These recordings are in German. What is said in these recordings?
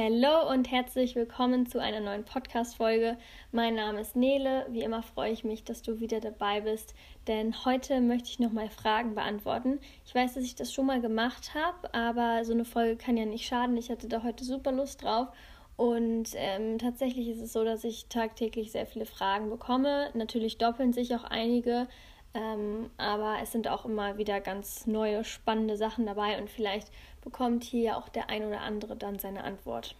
Hallo und herzlich willkommen zu einer neuen Podcast-Folge. Mein Name ist Nele. Wie immer freue ich mich, dass du wieder dabei bist, denn heute möchte ich nochmal Fragen beantworten. Ich weiß, dass ich das schon mal gemacht habe, aber so eine Folge kann ja nicht schaden. Ich hatte da heute super Lust drauf. Und ähm, tatsächlich ist es so, dass ich tagtäglich sehr viele Fragen bekomme. Natürlich doppeln sich auch einige, ähm, aber es sind auch immer wieder ganz neue, spannende Sachen dabei und vielleicht bekommt hier auch der ein oder andere dann seine Antwort.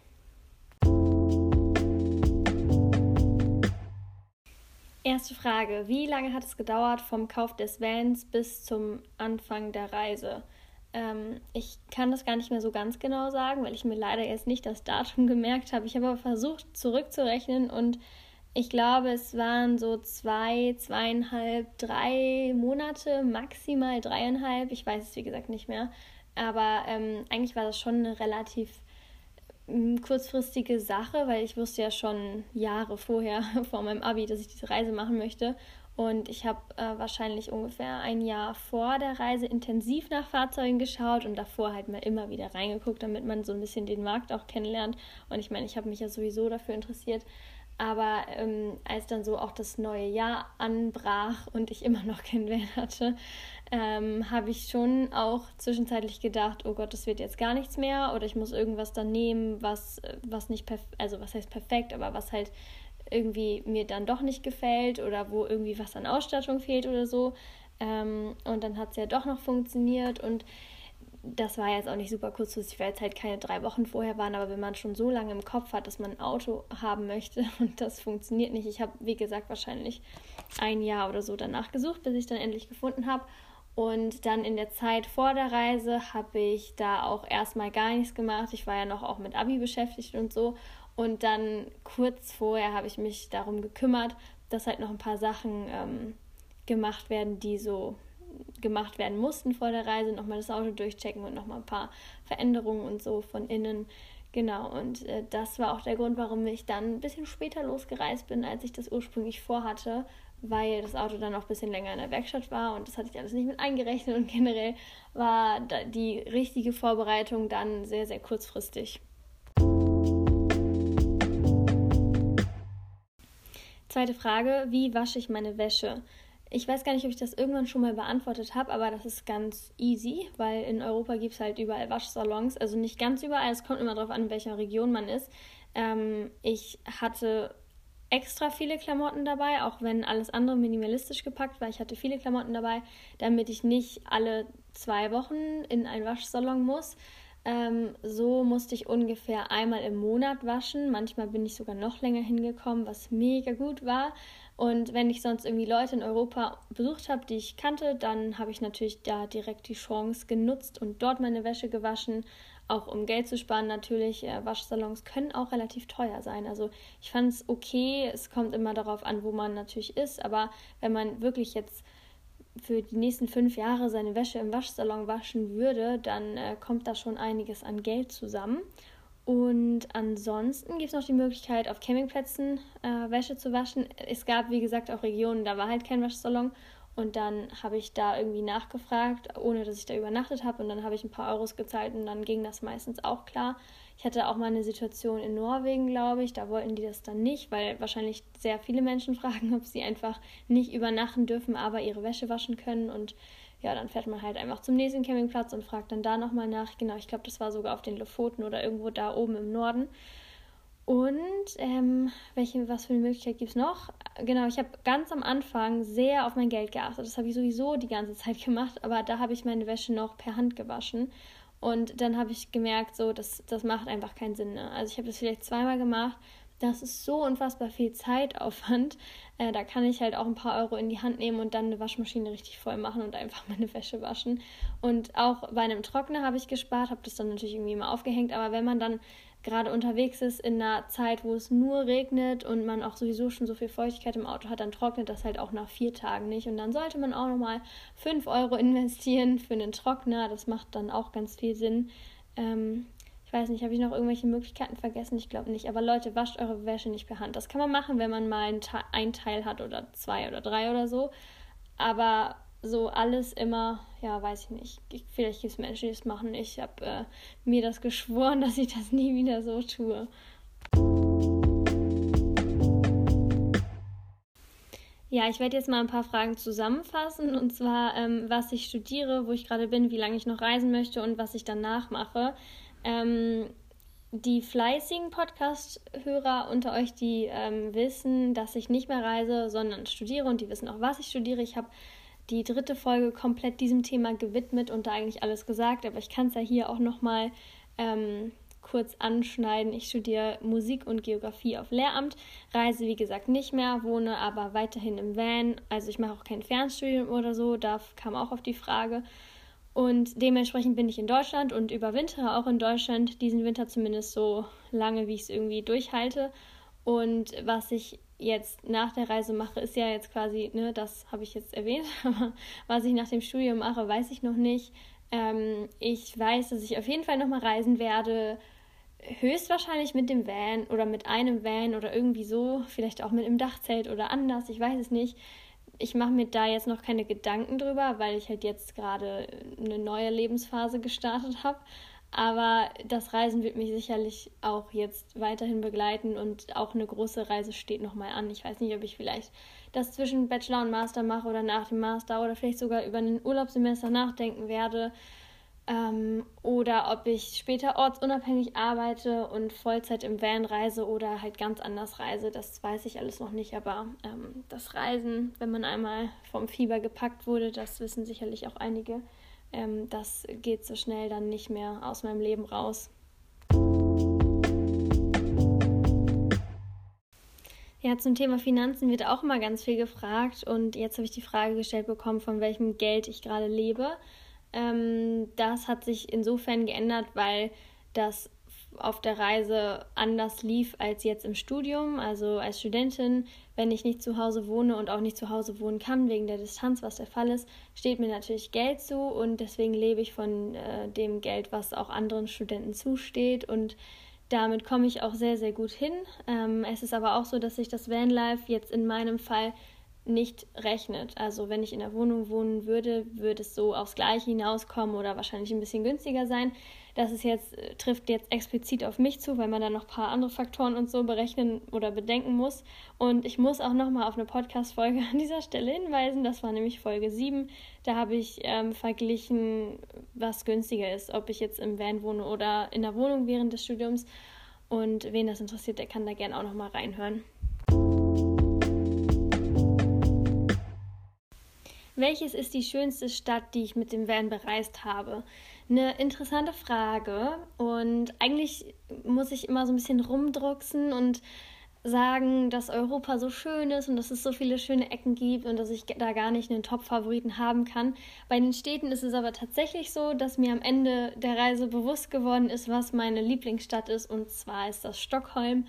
Erste Frage. Wie lange hat es gedauert vom Kauf des Vans bis zum Anfang der Reise? Ähm, ich kann das gar nicht mehr so ganz genau sagen, weil ich mir leider jetzt nicht das Datum gemerkt habe. Ich habe aber versucht zurückzurechnen und ich glaube, es waren so zwei, zweieinhalb, drei Monate, maximal dreieinhalb. Ich weiß es wie gesagt nicht mehr. Aber ähm, eigentlich war das schon eine relativ ähm, kurzfristige Sache, weil ich wusste ja schon Jahre vorher, vor meinem Abi, dass ich diese Reise machen möchte. Und ich habe äh, wahrscheinlich ungefähr ein Jahr vor der Reise intensiv nach Fahrzeugen geschaut und davor halt mal immer wieder reingeguckt, damit man so ein bisschen den Markt auch kennenlernt. Und ich meine, ich habe mich ja sowieso dafür interessiert. Aber ähm, als dann so auch das neue Jahr anbrach und ich immer noch kein Van hatte, ähm, habe ich schon auch zwischenzeitlich gedacht, oh Gott, das wird jetzt gar nichts mehr oder ich muss irgendwas dann nehmen, was, was nicht perfekt, also was heißt perfekt, aber was halt irgendwie mir dann doch nicht gefällt oder wo irgendwie was an Ausstattung fehlt oder so. Ähm, und dann hat es ja doch noch funktioniert und das war jetzt auch nicht super kurzfristig, weil es halt keine drei Wochen vorher waren, aber wenn man schon so lange im Kopf hat, dass man ein Auto haben möchte und das funktioniert nicht. Ich habe, wie gesagt, wahrscheinlich ein Jahr oder so danach gesucht, bis ich dann endlich gefunden habe. Und dann in der Zeit vor der Reise habe ich da auch erstmal gar nichts gemacht. Ich war ja noch auch mit Abi beschäftigt und so. Und dann kurz vorher habe ich mich darum gekümmert, dass halt noch ein paar Sachen ähm, gemacht werden, die so gemacht werden mussten vor der Reise, nochmal das Auto durchchecken und nochmal ein paar Veränderungen und so von innen. Genau, und äh, das war auch der Grund, warum ich dann ein bisschen später losgereist bin, als ich das ursprünglich vorhatte, weil das Auto dann auch ein bisschen länger in der Werkstatt war und das hatte ich alles nicht mit eingerechnet und generell war die richtige Vorbereitung dann sehr, sehr kurzfristig. Zweite Frage, wie wasche ich meine Wäsche? Ich weiß gar nicht, ob ich das irgendwann schon mal beantwortet habe, aber das ist ganz easy, weil in Europa gibt es halt überall Waschsalons. Also nicht ganz überall, es kommt immer darauf an, in welcher Region man ist. Ähm, ich hatte extra viele Klamotten dabei, auch wenn alles andere minimalistisch gepackt war. Ich hatte viele Klamotten dabei, damit ich nicht alle zwei Wochen in einen Waschsalon muss. Ähm, so musste ich ungefähr einmal im Monat waschen. Manchmal bin ich sogar noch länger hingekommen, was mega gut war. Und wenn ich sonst irgendwie Leute in Europa besucht habe, die ich kannte, dann habe ich natürlich da direkt die Chance genutzt und dort meine Wäsche gewaschen, auch um Geld zu sparen. Natürlich, äh, Waschsalons können auch relativ teuer sein. Also ich fand es okay, es kommt immer darauf an, wo man natürlich ist, aber wenn man wirklich jetzt für die nächsten fünf Jahre seine Wäsche im Waschsalon waschen würde, dann äh, kommt da schon einiges an Geld zusammen. Und ansonsten gibt es noch die Möglichkeit, auf Campingplätzen äh, Wäsche zu waschen. Es gab, wie gesagt, auch Regionen, da war halt kein Waschsalon. Und dann habe ich da irgendwie nachgefragt, ohne dass ich da übernachtet habe. Und dann habe ich ein paar Euros gezahlt und dann ging das meistens auch klar. Ich hatte auch mal eine Situation in Norwegen, glaube ich. Da wollten die das dann nicht, weil wahrscheinlich sehr viele Menschen fragen, ob sie einfach nicht übernachten dürfen, aber ihre Wäsche waschen können. Und ja, dann fährt man halt einfach zum nächsten Campingplatz und fragt dann da nochmal nach. Genau, ich glaube, das war sogar auf den Lofoten oder irgendwo da oben im Norden. Und ähm, welche, was für eine Möglichkeit gibt es noch? Genau, ich habe ganz am Anfang sehr auf mein Geld geachtet. Das habe ich sowieso die ganze Zeit gemacht, aber da habe ich meine Wäsche noch per Hand gewaschen. Und dann habe ich gemerkt, so, das, das macht einfach keinen Sinn. Ne? Also ich habe das vielleicht zweimal gemacht, das ist so unfassbar viel Zeitaufwand. Äh, da kann ich halt auch ein paar Euro in die Hand nehmen und dann eine Waschmaschine richtig voll machen und einfach meine Wäsche waschen. Und auch bei einem Trockner habe ich gespart, habe das dann natürlich irgendwie immer aufgehängt. Aber wenn man dann gerade unterwegs ist in einer Zeit, wo es nur regnet und man auch sowieso schon so viel Feuchtigkeit im Auto hat, dann trocknet das halt auch nach vier Tagen nicht. Und dann sollte man auch nochmal 5 Euro investieren für einen Trockner. Das macht dann auch ganz viel Sinn. Ähm, ich weiß nicht, habe ich noch irgendwelche Möglichkeiten vergessen? Ich glaube nicht. Aber Leute, wascht eure Wäsche nicht per Hand. Das kann man machen, wenn man mal ein Teil hat oder zwei oder drei oder so. Aber so alles immer, ja, weiß ich nicht. Vielleicht gibt es Menschen, die das machen. Ich habe äh, mir das geschworen, dass ich das nie wieder so tue. Ja, ich werde jetzt mal ein paar Fragen zusammenfassen. Und zwar, ähm, was ich studiere, wo ich gerade bin, wie lange ich noch reisen möchte und was ich danach mache. Ähm, die fleißigen Podcast-Hörer unter euch, die ähm, wissen, dass ich nicht mehr reise, sondern studiere und die wissen auch, was ich studiere. Ich habe die dritte Folge komplett diesem Thema gewidmet und da eigentlich alles gesagt, aber ich kann es ja hier auch nochmal ähm, kurz anschneiden. Ich studiere Musik und Geografie auf Lehramt, reise wie gesagt nicht mehr, wohne aber weiterhin im Van. Also ich mache auch kein Fernstudium oder so, da kam auch auf die Frage. Und dementsprechend bin ich in Deutschland und überwintere auch in Deutschland diesen Winter zumindest so lange, wie ich es irgendwie durchhalte. Und was ich jetzt nach der Reise mache, ist ja jetzt quasi, ne, das habe ich jetzt erwähnt, aber was ich nach dem Studium mache, weiß ich noch nicht. Ähm, ich weiß, dass ich auf jeden Fall nochmal reisen werde, höchstwahrscheinlich mit dem Van oder mit einem Van oder irgendwie so, vielleicht auch mit einem Dachzelt oder anders, ich weiß es nicht. Ich mache mir da jetzt noch keine Gedanken drüber, weil ich halt jetzt gerade eine neue Lebensphase gestartet habe. Aber das Reisen wird mich sicherlich auch jetzt weiterhin begleiten und auch eine große Reise steht nochmal an. Ich weiß nicht, ob ich vielleicht das zwischen Bachelor und Master mache oder nach dem Master oder vielleicht sogar über ein Urlaubssemester nachdenken werde. Ähm, oder ob ich später ortsunabhängig arbeite und Vollzeit im Van reise oder halt ganz anders reise. Das weiß ich alles noch nicht. Aber ähm, das Reisen, wenn man einmal vom Fieber gepackt wurde, das wissen sicherlich auch einige ähm, das geht so schnell dann nicht mehr aus meinem Leben raus. Ja, zum Thema Finanzen wird auch immer ganz viel gefragt und jetzt habe ich die Frage gestellt bekommen, von welchem Geld ich gerade lebe. Ähm, das hat sich insofern geändert, weil das auf der Reise anders lief als jetzt im Studium. Also als Studentin, wenn ich nicht zu Hause wohne und auch nicht zu Hause wohnen kann wegen der Distanz, was der Fall ist, steht mir natürlich Geld zu und deswegen lebe ich von äh, dem Geld, was auch anderen Studenten zusteht und damit komme ich auch sehr, sehr gut hin. Ähm, es ist aber auch so, dass sich das Vanlife jetzt in meinem Fall nicht rechnet. Also wenn ich in der Wohnung wohnen würde, würde es so aufs Gleiche hinauskommen oder wahrscheinlich ein bisschen günstiger sein. Das ist jetzt, äh, trifft jetzt explizit auf mich zu, weil man dann noch ein paar andere Faktoren und so berechnen oder bedenken muss. Und ich muss auch nochmal auf eine Podcast-Folge an dieser Stelle hinweisen. Das war nämlich Folge 7. Da habe ich ähm, verglichen, was günstiger ist, ob ich jetzt im Van wohne oder in der Wohnung während des Studiums. Und wen das interessiert, der kann da gerne auch nochmal reinhören. Welches ist die schönste Stadt, die ich mit dem Van bereist habe? Eine interessante Frage und eigentlich muss ich immer so ein bisschen rumdrucksen und sagen, dass Europa so schön ist und dass es so viele schöne Ecken gibt und dass ich da gar nicht einen Top-Favoriten haben kann. Bei den Städten ist es aber tatsächlich so, dass mir am Ende der Reise bewusst geworden ist, was meine Lieblingsstadt ist und zwar ist das Stockholm.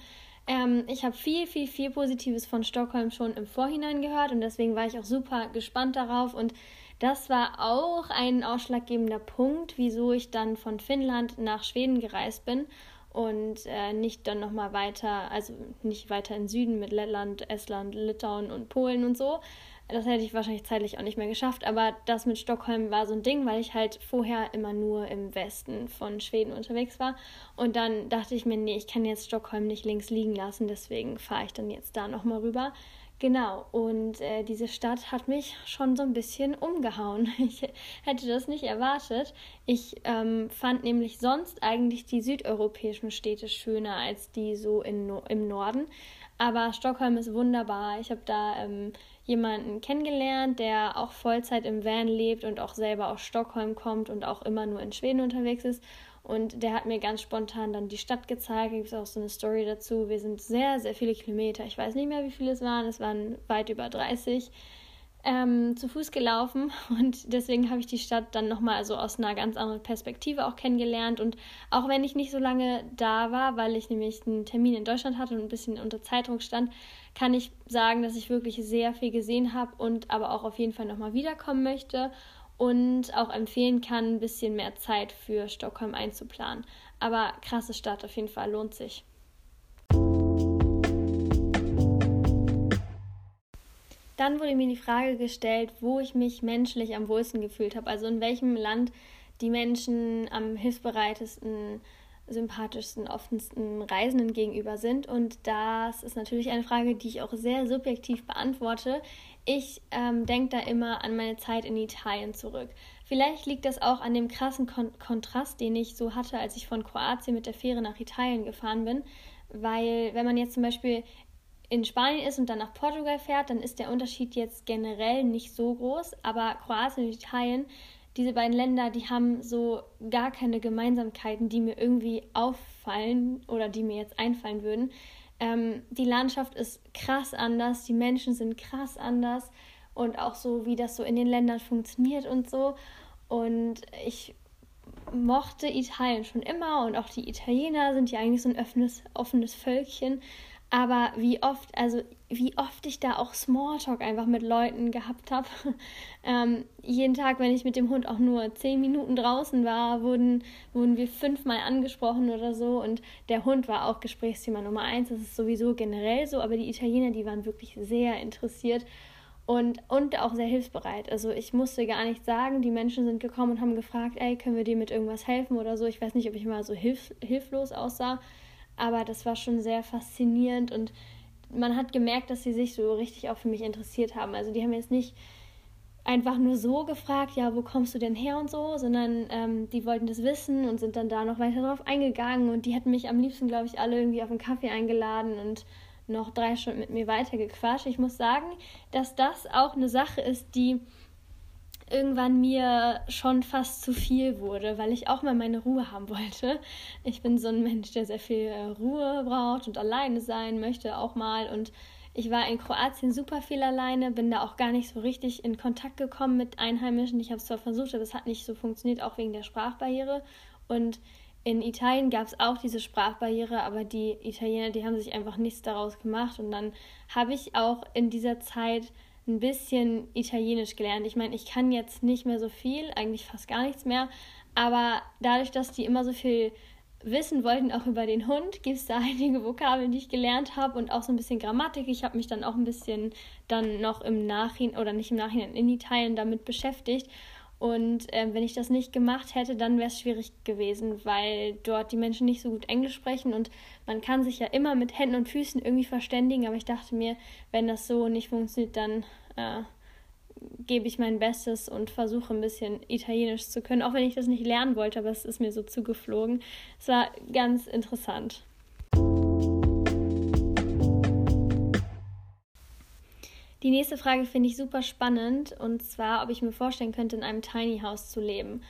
Ähm, ich habe viel, viel, viel Positives von Stockholm schon im Vorhinein gehört und deswegen war ich auch super gespannt darauf und das war auch ein ausschlaggebender Punkt, wieso ich dann von Finnland nach Schweden gereist bin und äh, nicht dann nochmal weiter, also nicht weiter in Süden mit Lettland, Estland, Litauen und Polen und so. Das hätte ich wahrscheinlich zeitlich auch nicht mehr geschafft, aber das mit Stockholm war so ein Ding, weil ich halt vorher immer nur im Westen von Schweden unterwegs war. Und dann dachte ich mir, nee, ich kann jetzt Stockholm nicht links liegen lassen, deswegen fahre ich dann jetzt da nochmal rüber. Genau, und äh, diese Stadt hat mich schon so ein bisschen umgehauen. Ich hätte das nicht erwartet. Ich ähm, fand nämlich sonst eigentlich die südeuropäischen Städte schöner als die so in, im Norden. Aber Stockholm ist wunderbar. Ich habe da ähm, jemanden kennengelernt, der auch Vollzeit im Van lebt und auch selber aus Stockholm kommt und auch immer nur in Schweden unterwegs ist. Und der hat mir ganz spontan dann die Stadt gezeigt. Gibt es auch so eine Story dazu. Wir sind sehr, sehr viele Kilometer. Ich weiß nicht mehr, wie viele es waren. Es waren weit über 30. ähm, zu Fuß gelaufen und deswegen habe ich die Stadt dann nochmal so aus einer ganz anderen Perspektive auch kennengelernt. Und auch wenn ich nicht so lange da war, weil ich nämlich einen Termin in Deutschland hatte und ein bisschen unter Zeitdruck stand, kann ich sagen, dass ich wirklich sehr viel gesehen habe und aber auch auf jeden Fall nochmal wiederkommen möchte und auch empfehlen kann, ein bisschen mehr Zeit für Stockholm einzuplanen. Aber krasse Stadt auf jeden Fall, lohnt sich. Dann wurde mir die Frage gestellt, wo ich mich menschlich am wohlsten gefühlt habe. Also in welchem Land die Menschen am hilfsbereitesten, sympathischsten, offensten Reisenden gegenüber sind. Und das ist natürlich eine Frage, die ich auch sehr subjektiv beantworte. Ich ähm, denke da immer an meine Zeit in Italien zurück. Vielleicht liegt das auch an dem krassen Kon Kontrast, den ich so hatte, als ich von Kroatien mit der Fähre nach Italien gefahren bin. Weil, wenn man jetzt zum Beispiel in Spanien ist und dann nach Portugal fährt, dann ist der Unterschied jetzt generell nicht so groß. Aber Kroatien und Italien, diese beiden Länder, die haben so gar keine Gemeinsamkeiten, die mir irgendwie auffallen oder die mir jetzt einfallen würden. Ähm, die Landschaft ist krass anders, die Menschen sind krass anders und auch so, wie das so in den Ländern funktioniert und so. Und ich mochte Italien schon immer und auch die Italiener sind ja eigentlich so ein offenes, offenes Völkchen. Aber wie oft, also wie oft ich da auch Smalltalk einfach mit Leuten gehabt habe. ähm, jeden Tag, wenn ich mit dem Hund auch nur zehn Minuten draußen war, wurden, wurden wir fünfmal angesprochen oder so. Und der Hund war auch Gesprächsthema Nummer eins. Das ist sowieso generell so, aber die Italiener, die waren wirklich sehr interessiert und, und auch sehr hilfsbereit. Also ich musste gar nichts sagen. Die Menschen sind gekommen und haben gefragt, ey, können wir dir mit irgendwas helfen oder so. Ich weiß nicht, ob ich mal so hilf, hilflos aussah aber das war schon sehr faszinierend und man hat gemerkt, dass sie sich so richtig auch für mich interessiert haben. Also die haben jetzt nicht einfach nur so gefragt, ja, wo kommst du denn her und so, sondern ähm, die wollten das wissen und sind dann da noch weiter drauf eingegangen und die hätten mich am liebsten, glaube ich, alle irgendwie auf einen Kaffee eingeladen und noch drei Stunden mit mir weitergequatscht. Ich muss sagen, dass das auch eine Sache ist, die irgendwann mir schon fast zu viel wurde, weil ich auch mal meine Ruhe haben wollte. Ich bin so ein Mensch, der sehr viel äh, Ruhe braucht und alleine sein möchte auch mal. Und ich war in Kroatien super viel alleine, bin da auch gar nicht so richtig in Kontakt gekommen mit Einheimischen. Ich habe es zwar versucht, aber es hat nicht so funktioniert, auch wegen der Sprachbarriere. Und in Italien gab es auch diese Sprachbarriere, aber die Italiener, die haben sich einfach nichts daraus gemacht. Und dann habe ich auch in dieser Zeit ein bisschen Italienisch gelernt. Ich meine, ich kann jetzt nicht mehr so viel, eigentlich fast gar nichts mehr, aber dadurch, dass die immer so viel wissen wollten, auch über den Hund, gibt es da einige Vokabeln, die ich gelernt habe und auch so ein bisschen Grammatik. Ich habe mich dann auch ein bisschen dann noch im Nachhinein oder nicht im Nachhinein in Italien damit beschäftigt. Und äh, wenn ich das nicht gemacht hätte, dann wäre es schwierig gewesen, weil dort die Menschen nicht so gut Englisch sprechen und man kann sich ja immer mit Händen und Füßen irgendwie verständigen. Aber ich dachte mir, wenn das so nicht funktioniert, dann äh, gebe ich mein Bestes und versuche ein bisschen Italienisch zu können, auch wenn ich das nicht lernen wollte, aber es ist mir so zugeflogen. Es war ganz interessant. Die nächste Frage finde ich super spannend und zwar, ob ich mir vorstellen könnte, in einem Tiny House zu leben.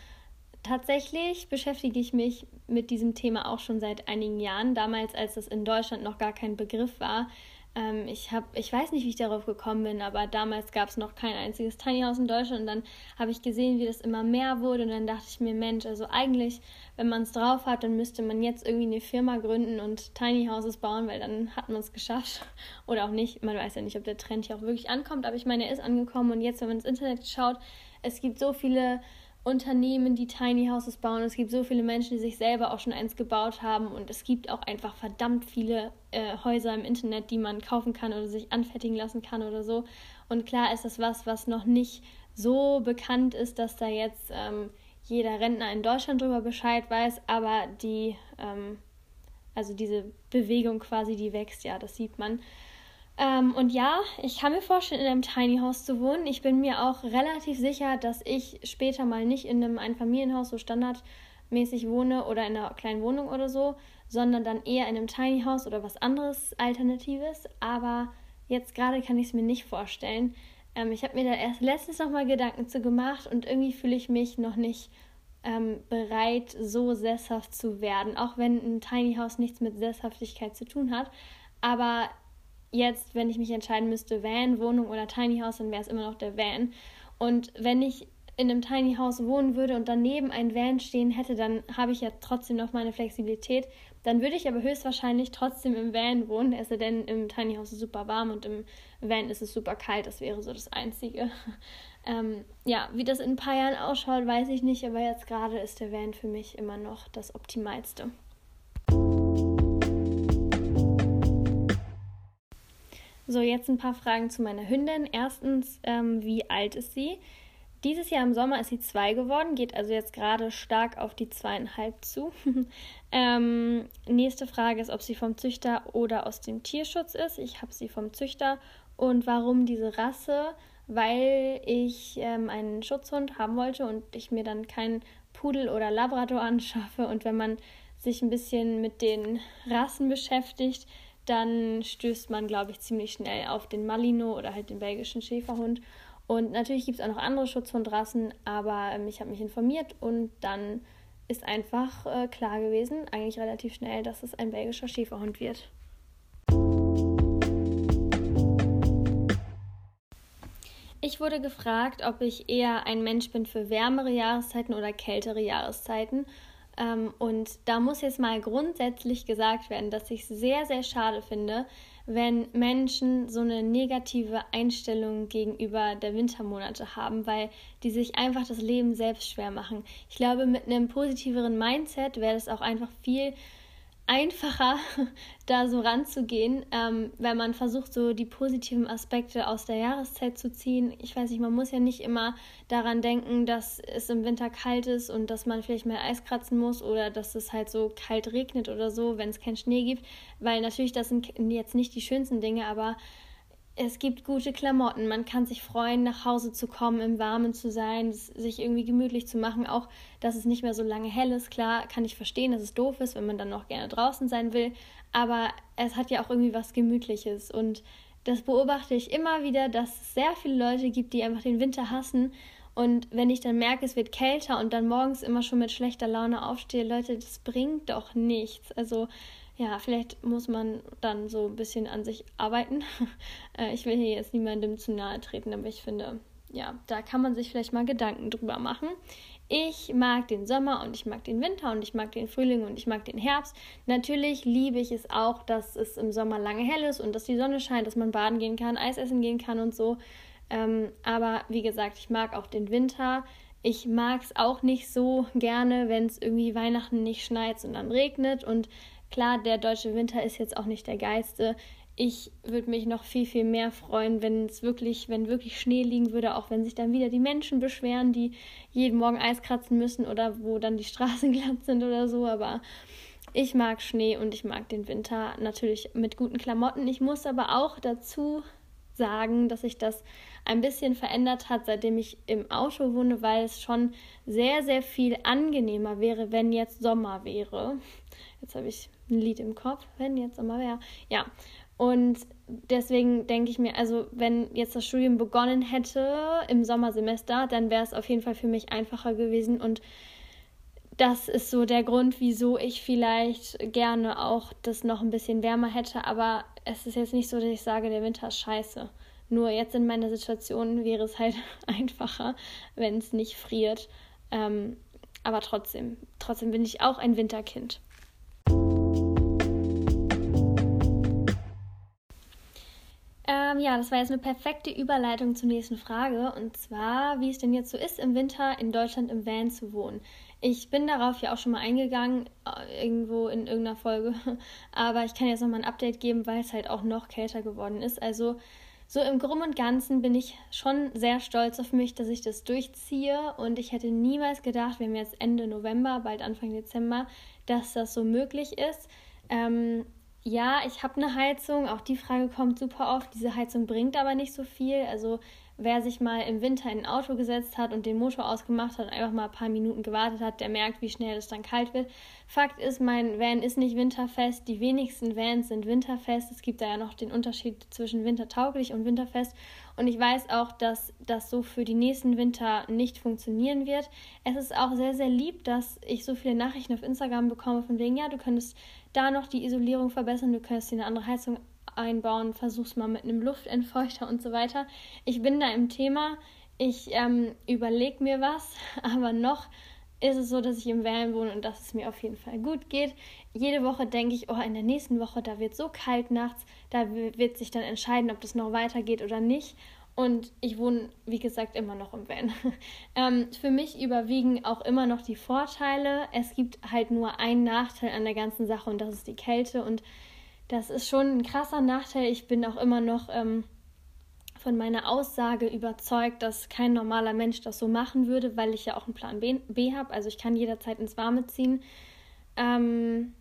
Tatsächlich beschäftige ich mich mit diesem Thema auch schon seit einigen Jahren. Damals, als das in Deutschland noch gar kein Begriff war, ähm, ich, hab, ich weiß nicht, wie ich darauf gekommen bin, aber damals gab es noch kein einziges Tiny House in Deutschland. Und dann habe ich gesehen, wie das immer mehr wurde. Und dann dachte ich mir, Mensch, also eigentlich, wenn man es drauf hat, dann müsste man jetzt irgendwie eine Firma gründen und Tiny Houses bauen, weil dann hat man es geschafft. Oder auch nicht. Man weiß ja nicht, ob der Trend hier auch wirklich ankommt. Aber ich meine, er ist angekommen. Und jetzt, wenn man ins Internet schaut, es gibt so viele Unternehmen, die Tiny Houses bauen. Es gibt so viele Menschen, die sich selber auch schon eins gebaut haben. Und es gibt auch einfach verdammt viele äh, Häuser im Internet, die man kaufen kann oder sich anfertigen lassen kann oder so. Und klar ist das was, was noch nicht so bekannt ist, dass da jetzt ähm, jeder Rentner in Deutschland drüber Bescheid weiß. Aber die, ähm, also diese Bewegung quasi, die wächst ja, das sieht man. Ähm, und ja, ich kann mir vorstellen, in einem Tiny House zu wohnen. Ich bin mir auch relativ sicher, dass ich später mal nicht in einem Einfamilienhaus so standardmäßig wohne oder in einer kleinen Wohnung oder so, sondern dann eher in einem Tiny House oder was anderes Alternatives. Aber jetzt gerade kann ich es mir nicht vorstellen. Ähm, ich habe mir da erst letztens nochmal Gedanken zu gemacht und irgendwie fühle ich mich noch nicht ähm, bereit, so sesshaft zu werden, auch wenn ein Tiny House nichts mit Sesshaftigkeit zu tun hat. Aber jetzt, wenn ich mich entscheiden müsste, Van, Wohnung oder Tiny House, dann wäre es immer noch der Van. Und wenn ich in einem Tiny House wohnen würde und daneben ein Van stehen hätte, dann habe ich ja trotzdem noch meine Flexibilität. Dann würde ich aber höchstwahrscheinlich trotzdem im Van wohnen, es sei denn, im Tiny House ist super warm und im Van ist es super kalt. Das wäre so das Einzige. Ähm, ja, wie das in ein paar Jahren ausschaut, weiß ich nicht, aber jetzt gerade ist der Van für mich immer noch das Optimalste. So, jetzt ein paar Fragen zu meiner Hündin. Erstens, ähm, wie alt ist sie? Dieses Jahr im Sommer ist sie zwei geworden, geht also jetzt gerade stark auf die zweieinhalb zu. ähm, nächste Frage ist, ob sie vom Züchter oder aus dem Tierschutz ist. Ich habe sie vom Züchter. Und warum diese Rasse? Weil ich ähm, einen Schutzhund haben wollte und ich mir dann keinen Pudel oder Labrador anschaffe. Und wenn man sich ein bisschen mit den Rassen beschäftigt, dann stößt man, glaube ich, ziemlich schnell auf den Malino oder halt den belgischen Schäferhund. Und natürlich gibt es auch noch andere Schutzhundrassen, aber ähm, ich habe mich informiert und dann ist einfach äh, klar gewesen, eigentlich relativ schnell, dass es ein belgischer Schäferhund wird. Ich wurde gefragt, ob ich eher ein Mensch bin für wärmere Jahreszeiten oder kältere Jahreszeiten. Ähm, und da muss jetzt mal grundsätzlich gesagt werden, dass ich es sehr, sehr schade finde, wenn Menschen so eine negative Einstellung gegenüber der Wintermonate haben, weil die sich einfach das Leben selbst schwer machen. Ich glaube, mit einem positiveren Mindset wäre es auch einfach viel einfacher, da so ranzugehen, ähm, wenn man versucht, so die positiven Aspekte aus der Jahreszeit zu ziehen. Ich weiß nicht, man muss ja nicht immer daran denken, dass es im Winter kalt ist und dass man vielleicht mal Eis kratzen muss oder dass es halt so kalt regnet oder so, wenn es keinen Schnee gibt, weil natürlich das sind jetzt nicht die schönsten Dinge, aber es gibt gute Klamotten, man kann sich freuen, nach Hause zu kommen, im Warmen zu sein, sich irgendwie gemütlich zu machen, auch dass es nicht mehr so lange hell ist. Klar, kann ich verstehen, dass es doof ist, wenn man dann noch gerne draußen sein will, aber es hat ja auch irgendwie was Gemütliches und das beobachte ich immer wieder, dass es sehr viele Leute gibt, die einfach den Winter hassen. Und wenn ich dann merke, es wird kälter und dann morgens immer schon mit schlechter Laune aufstehe, Leute, das bringt doch nichts. Also ja, vielleicht muss man dann so ein bisschen an sich arbeiten. Äh, ich will hier jetzt niemandem zu nahe treten, aber ich finde, ja, da kann man sich vielleicht mal Gedanken drüber machen. Ich mag den Sommer und ich mag den Winter und ich mag den Frühling und ich mag den Herbst. Natürlich liebe ich es auch, dass es im Sommer lange hell ist und dass die Sonne scheint, dass man baden gehen kann, Eis essen gehen kann und so. Ähm, aber wie gesagt, ich mag auch den Winter. Ich mag es auch nicht so gerne, wenn es irgendwie Weihnachten nicht schneit und dann regnet und Klar, der deutsche Winter ist jetzt auch nicht der geilste. Ich würde mich noch viel, viel mehr freuen, wenn es wirklich, wenn wirklich Schnee liegen würde, auch wenn sich dann wieder die Menschen beschweren, die jeden Morgen Eis kratzen müssen oder wo dann die Straßen glatt sind oder so. Aber ich mag Schnee und ich mag den Winter natürlich mit guten Klamotten. Ich muss aber auch dazu sagen, dass sich das ein bisschen verändert hat, seitdem ich im Auto wohne, weil es schon sehr, sehr viel angenehmer wäre, wenn jetzt Sommer wäre. Jetzt habe ich ein Lied im Kopf, wenn jetzt Sommer wäre. Ja, und deswegen denke ich mir, also wenn jetzt das Studium begonnen hätte im Sommersemester, dann wäre es auf jeden Fall für mich einfacher gewesen und das ist so der Grund, wieso ich vielleicht gerne auch das noch ein bisschen wärmer hätte. Aber es ist jetzt nicht so, dass ich sage, der Winter ist scheiße. Nur jetzt in meiner Situation wäre es halt einfacher, wenn es nicht friert. Ähm, aber trotzdem, trotzdem bin ich auch ein Winterkind. Ähm, ja, das war jetzt eine perfekte Überleitung zur nächsten Frage. Und zwar, wie es denn jetzt so ist, im Winter in Deutschland im Van zu wohnen. Ich bin darauf ja auch schon mal eingegangen, äh, irgendwo in irgendeiner Folge. Aber ich kann jetzt nochmal ein Update geben, weil es halt auch noch kälter geworden ist. Also, so im Groben und Ganzen bin ich schon sehr stolz auf mich, dass ich das durchziehe. Und ich hätte niemals gedacht, wir haben jetzt Ende November, bald Anfang Dezember, dass das so möglich ist. Ähm, ja, ich habe eine Heizung. Auch die Frage kommt super oft. Diese Heizung bringt aber nicht so viel. Also wer sich mal im Winter in ein Auto gesetzt hat und den Motor ausgemacht hat und einfach mal ein paar Minuten gewartet hat, der merkt, wie schnell es dann kalt wird. Fakt ist, mein Van ist nicht winterfest. Die wenigsten Vans sind winterfest. Es gibt da ja noch den Unterschied zwischen wintertauglich und winterfest. Und ich weiß auch, dass das so für die nächsten Winter nicht funktionieren wird. Es ist auch sehr, sehr lieb, dass ich so viele Nachrichten auf Instagram bekomme, von wegen, ja, du könntest da noch die Isolierung verbessern, du könntest dir eine andere Heizung einbauen, versuch's mal mit einem Luftentfeuchter und so weiter. Ich bin da im Thema. Ich ähm, überlege mir was, aber noch ist es so, dass ich im Van wohne und dass es mir auf jeden Fall gut geht. Jede Woche denke ich, oh, in der nächsten Woche, da wird so kalt nachts, da wird sich dann entscheiden, ob das noch weitergeht oder nicht. Und ich wohne, wie gesagt, immer noch im Van. ähm, für mich überwiegen auch immer noch die Vorteile. Es gibt halt nur einen Nachteil an der ganzen Sache und das ist die Kälte. Und das ist schon ein krasser Nachteil. Ich bin auch immer noch ähm, von meiner Aussage überzeugt, dass kein normaler Mensch das so machen würde, weil ich ja auch einen Plan B, B habe. Also ich kann jederzeit ins Warme ziehen. Ähm,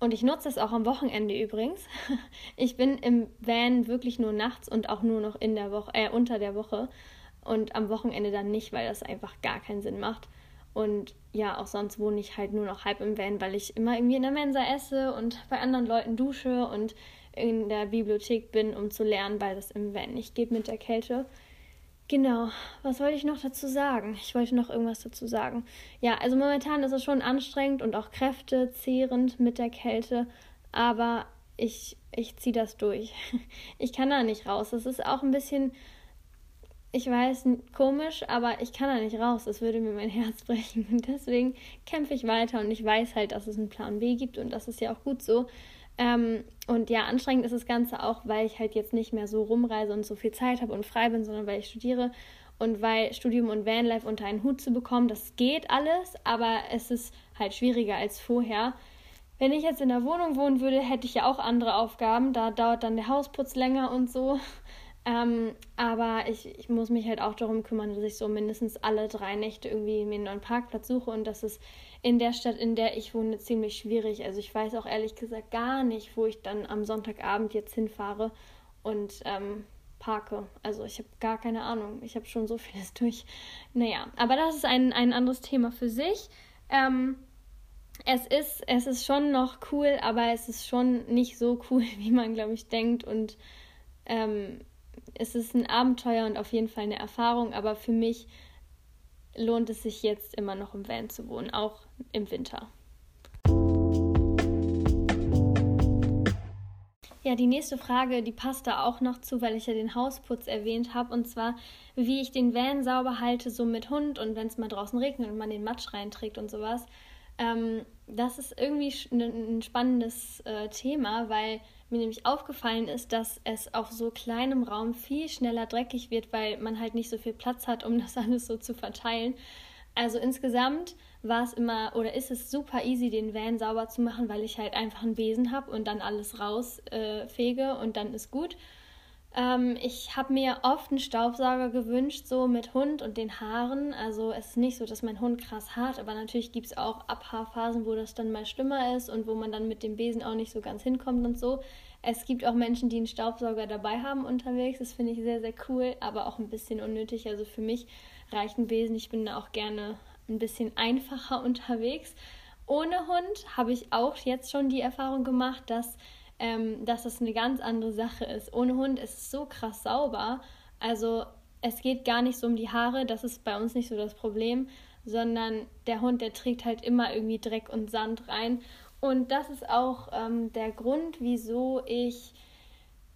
und ich nutze es auch am Wochenende übrigens. Ich bin im Van wirklich nur nachts und auch nur noch in der Woche, äh, unter der Woche. Und am Wochenende dann nicht, weil das einfach gar keinen Sinn macht. Und ja, auch sonst wohne ich halt nur noch halb im Van, weil ich immer irgendwie in der Mensa esse und bei anderen Leuten dusche und in der Bibliothek bin, um zu lernen, weil das im Van nicht geht mit der Kälte. Genau, was wollte ich noch dazu sagen? Ich wollte noch irgendwas dazu sagen. Ja, also momentan ist es schon anstrengend und auch kräftezehrend mit der Kälte, aber ich, ich ziehe das durch. Ich kann da nicht raus. Es ist auch ein bisschen, ich weiß, komisch, aber ich kann da nicht raus. Es würde mir mein Herz brechen. Und deswegen kämpfe ich weiter und ich weiß halt, dass es einen Plan B gibt und das ist ja auch gut so. Ähm, und ja, anstrengend ist das Ganze auch, weil ich halt jetzt nicht mehr so rumreise und so viel Zeit habe und frei bin, sondern weil ich studiere und weil Studium und Vanlife unter einen Hut zu bekommen, das geht alles, aber es ist halt schwieriger als vorher. Wenn ich jetzt in der Wohnung wohnen würde, hätte ich ja auch andere Aufgaben. Da dauert dann der Hausputz länger und so. Ähm, aber ich, ich muss mich halt auch darum kümmern, dass ich so mindestens alle drei Nächte irgendwie mir einen neuen Parkplatz suche und das ist in der Stadt, in der ich wohne, ziemlich schwierig. Also ich weiß auch ehrlich gesagt gar nicht, wo ich dann am Sonntagabend jetzt hinfahre und ähm, parke. Also ich habe gar keine Ahnung. Ich habe schon so vieles durch. Naja, aber das ist ein, ein anderes Thema für sich. Ähm, es ist, es ist schon noch cool, aber es ist schon nicht so cool, wie man, glaube ich, denkt. Und ähm, es ist ein Abenteuer und auf jeden Fall eine Erfahrung, aber für mich lohnt es sich jetzt immer noch im Van zu wohnen, auch im Winter. Ja, die nächste Frage, die passt da auch noch zu, weil ich ja den Hausputz erwähnt habe. Und zwar, wie ich den Van sauber halte, so mit Hund und wenn es mal draußen regnet und man den Matsch reinträgt und sowas. Ähm, das ist irgendwie ein spannendes äh, Thema, weil mir nämlich aufgefallen ist, dass es auf so kleinem Raum viel schneller dreckig wird, weil man halt nicht so viel Platz hat, um das alles so zu verteilen. Also insgesamt war es immer oder ist es super easy, den Van sauber zu machen, weil ich halt einfach einen Besen habe und dann alles rausfege äh, und dann ist gut. Ähm, ich habe mir oft einen Staubsauger gewünscht, so mit Hund und den Haaren. Also es ist nicht so, dass mein Hund krass hart, aber natürlich gibt es auch Abhaarphasen, wo das dann mal schlimmer ist und wo man dann mit dem Besen auch nicht so ganz hinkommt und so. Es gibt auch Menschen, die einen Staubsauger dabei haben unterwegs. Das finde ich sehr, sehr cool, aber auch ein bisschen unnötig. Also für mich reicht ein Besen. Ich bin da auch gerne ein bisschen einfacher unterwegs. Ohne Hund habe ich auch jetzt schon die Erfahrung gemacht, dass ähm, dass das eine ganz andere Sache ist. Ohne Hund ist es so krass sauber. Also es geht gar nicht so um die Haare, das ist bei uns nicht so das Problem, sondern der Hund, der trägt halt immer irgendwie Dreck und Sand rein. Und das ist auch ähm, der Grund, wieso ich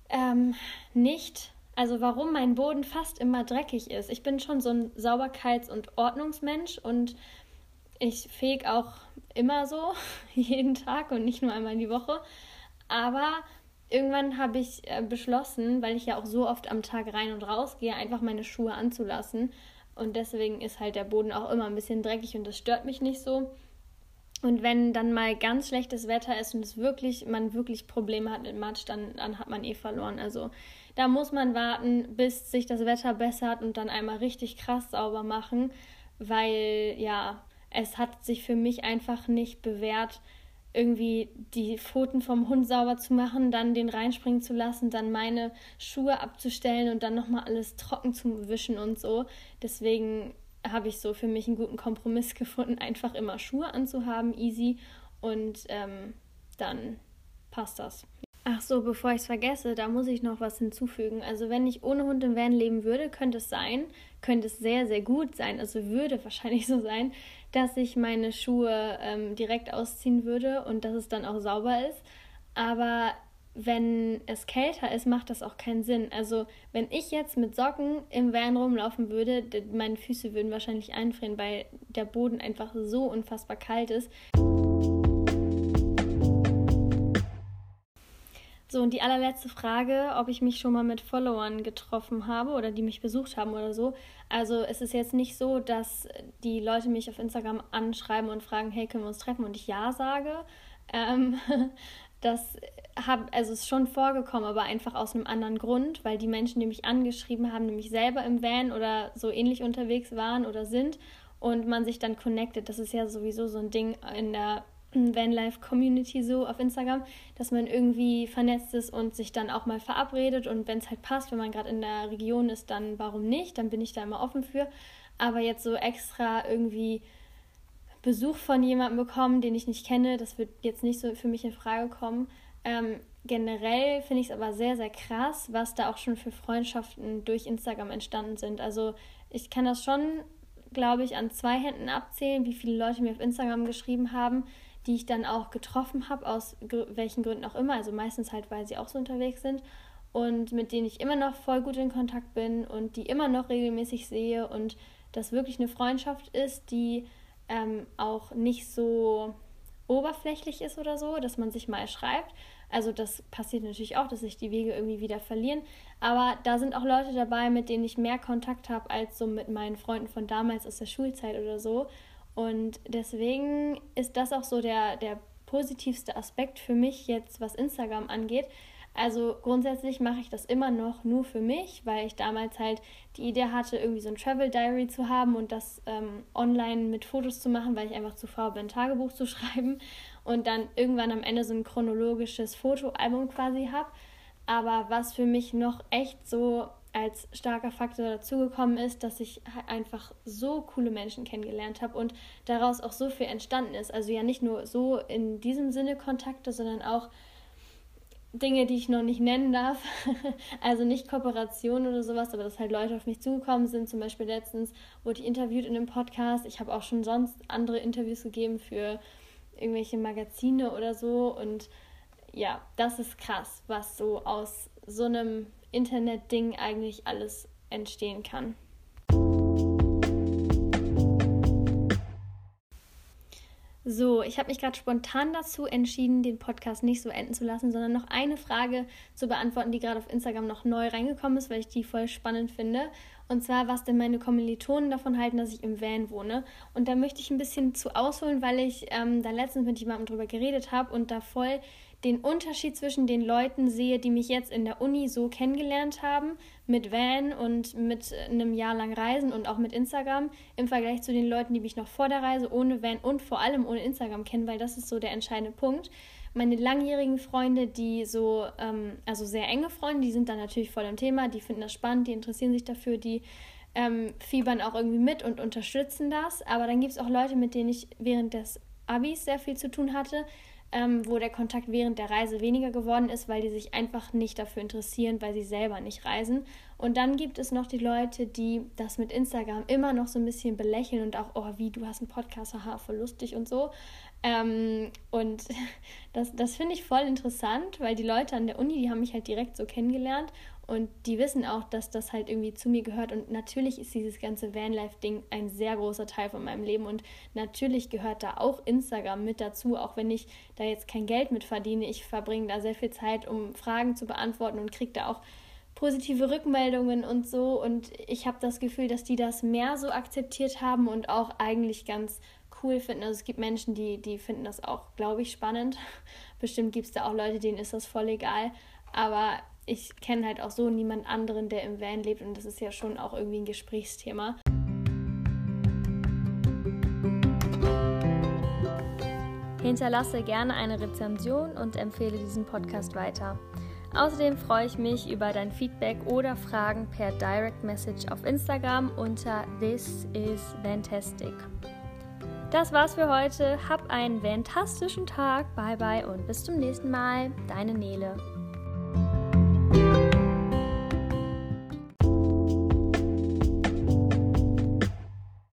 ähm, nicht, also warum mein Boden fast immer dreckig ist. Ich bin schon so ein Sauberkeits- und Ordnungsmensch und ich fege auch immer so, jeden Tag und nicht nur einmal in die Woche. Aber irgendwann habe ich äh, beschlossen, weil ich ja auch so oft am Tag rein und raus gehe, einfach meine Schuhe anzulassen. Und deswegen ist halt der Boden auch immer ein bisschen dreckig und das stört mich nicht so. Und wenn dann mal ganz schlechtes Wetter ist und es wirklich, man wirklich Probleme hat mit Matsch, dann, dann hat man eh verloren. Also da muss man warten, bis sich das Wetter bessert und dann einmal richtig krass sauber machen, weil ja, es hat sich für mich einfach nicht bewährt, irgendwie die Pfoten vom Hund sauber zu machen, dann den reinspringen zu lassen, dann meine Schuhe abzustellen und dann nochmal alles trocken zu wischen und so. Deswegen habe ich so für mich einen guten Kompromiss gefunden, einfach immer Schuhe anzuhaben, easy und ähm, dann passt das. Ach so, bevor ich es vergesse, da muss ich noch was hinzufügen. Also wenn ich ohne Hund im Van leben würde, könnte es sein, könnte es sehr, sehr gut sein, also würde wahrscheinlich so sein, dass ich meine Schuhe ähm, direkt ausziehen würde und dass es dann auch sauber ist. Aber wenn es kälter ist, macht das auch keinen Sinn. Also wenn ich jetzt mit Socken im Van rumlaufen würde, meine Füße würden wahrscheinlich einfrieren, weil der Boden einfach so unfassbar kalt ist. So, und die allerletzte Frage, ob ich mich schon mal mit Followern getroffen habe oder die mich besucht haben oder so. Also es ist jetzt nicht so, dass die Leute mich auf Instagram anschreiben und fragen, hey, können wir uns treffen und ich ja sage. Ähm, das hab, also ist schon vorgekommen, aber einfach aus einem anderen Grund, weil die Menschen, die mich angeschrieben haben, nämlich selber im Van oder so ähnlich unterwegs waren oder sind und man sich dann connectet. Das ist ja sowieso so ein Ding in der Vanlife Community so auf Instagram, dass man irgendwie vernetzt ist und sich dann auch mal verabredet und wenn es halt passt, wenn man gerade in der Region ist, dann warum nicht? Dann bin ich da immer offen für. Aber jetzt so extra irgendwie Besuch von jemandem bekommen, den ich nicht kenne, das wird jetzt nicht so für mich in Frage kommen. Ähm, generell finde ich es aber sehr, sehr krass, was da auch schon für Freundschaften durch Instagram entstanden sind. Also ich kann das schon, glaube ich, an zwei Händen abzählen, wie viele Leute mir auf Instagram geschrieben haben, die ich dann auch getroffen habe, aus welchen Gründen auch immer. Also meistens halt, weil sie auch so unterwegs sind und mit denen ich immer noch voll gut in Kontakt bin und die immer noch regelmäßig sehe und das wirklich eine Freundschaft ist, die ähm, auch nicht so oberflächlich ist oder so, dass man sich mal schreibt. Also das passiert natürlich auch, dass sich die Wege irgendwie wieder verlieren. Aber da sind auch Leute dabei, mit denen ich mehr Kontakt habe als so mit meinen Freunden von damals aus der Schulzeit oder so. Und deswegen ist das auch so der, der positivste Aspekt für mich jetzt, was Instagram angeht. Also grundsätzlich mache ich das immer noch nur für mich, weil ich damals halt die Idee hatte, irgendwie so ein Travel Diary zu haben und das ähm, online mit Fotos zu machen, weil ich einfach zu faul bin, Tagebuch zu schreiben und dann irgendwann am Ende so ein chronologisches Fotoalbum quasi habe. Aber was für mich noch echt so als starker Faktor dazugekommen ist, dass ich einfach so coole Menschen kennengelernt habe und daraus auch so viel entstanden ist. Also ja nicht nur so in diesem Sinne Kontakte, sondern auch Dinge, die ich noch nicht nennen darf. also nicht Kooperation oder sowas, aber dass halt Leute auf mich zugekommen sind. Zum Beispiel letztens wurde ich interviewt in einem Podcast. Ich habe auch schon sonst andere Interviews gegeben für irgendwelche Magazine oder so. Und ja, das ist krass, was so aus so einem Internet-Ding eigentlich alles entstehen kann. So, ich habe mich gerade spontan dazu entschieden, den Podcast nicht so enden zu lassen, sondern noch eine Frage zu beantworten, die gerade auf Instagram noch neu reingekommen ist, weil ich die voll spannend finde. Und zwar, was denn meine Kommilitonen davon halten, dass ich im Van wohne. Und da möchte ich ein bisschen zu ausholen, weil ich ähm, da letztens mit jemandem drüber geredet habe und da voll den Unterschied zwischen den Leuten sehe, die mich jetzt in der Uni so kennengelernt haben, mit Van und mit einem Jahr lang Reisen und auch mit Instagram, im Vergleich zu den Leuten, die mich noch vor der Reise ohne Van und vor allem ohne Instagram kennen, weil das ist so der entscheidende Punkt. Meine langjährigen Freunde, die so, ähm, also sehr enge Freunde, die sind dann natürlich voll im Thema, die finden das spannend, die interessieren sich dafür, die ähm, fiebern auch irgendwie mit und unterstützen das. Aber dann gibt es auch Leute, mit denen ich während des Abis sehr viel zu tun hatte, ähm, wo der Kontakt während der Reise weniger geworden ist, weil die sich einfach nicht dafür interessieren, weil sie selber nicht reisen. Und dann gibt es noch die Leute, die das mit Instagram immer noch so ein bisschen belächeln und auch, oh, wie, du hast einen Podcast, haha, voll lustig und so. Ähm, und das, das finde ich voll interessant, weil die Leute an der Uni, die haben mich halt direkt so kennengelernt und die wissen auch, dass das halt irgendwie zu mir gehört. Und natürlich ist dieses ganze Vanlife-Ding ein sehr großer Teil von meinem Leben. Und natürlich gehört da auch Instagram mit dazu, auch wenn ich da jetzt kein Geld mit verdiene. Ich verbringe da sehr viel Zeit, um Fragen zu beantworten und kriege da auch positive Rückmeldungen und so. Und ich habe das Gefühl, dass die das mehr so akzeptiert haben und auch eigentlich ganz cool finden. Also es gibt Menschen, die, die finden das auch, glaube ich, spannend. Bestimmt gibt es da auch Leute, denen ist das voll egal. Aber ich kenne halt auch so niemand anderen, der im Van lebt und das ist ja schon auch irgendwie ein Gesprächsthema. Hinterlasse gerne eine Rezension und empfehle diesen Podcast weiter. Außerdem freue ich mich über dein Feedback oder Fragen per Direct Message auf Instagram unter This is Fantastic. Das war's für heute. Hab einen fantastischen Tag. Bye bye und bis zum nächsten Mal. Deine Nele.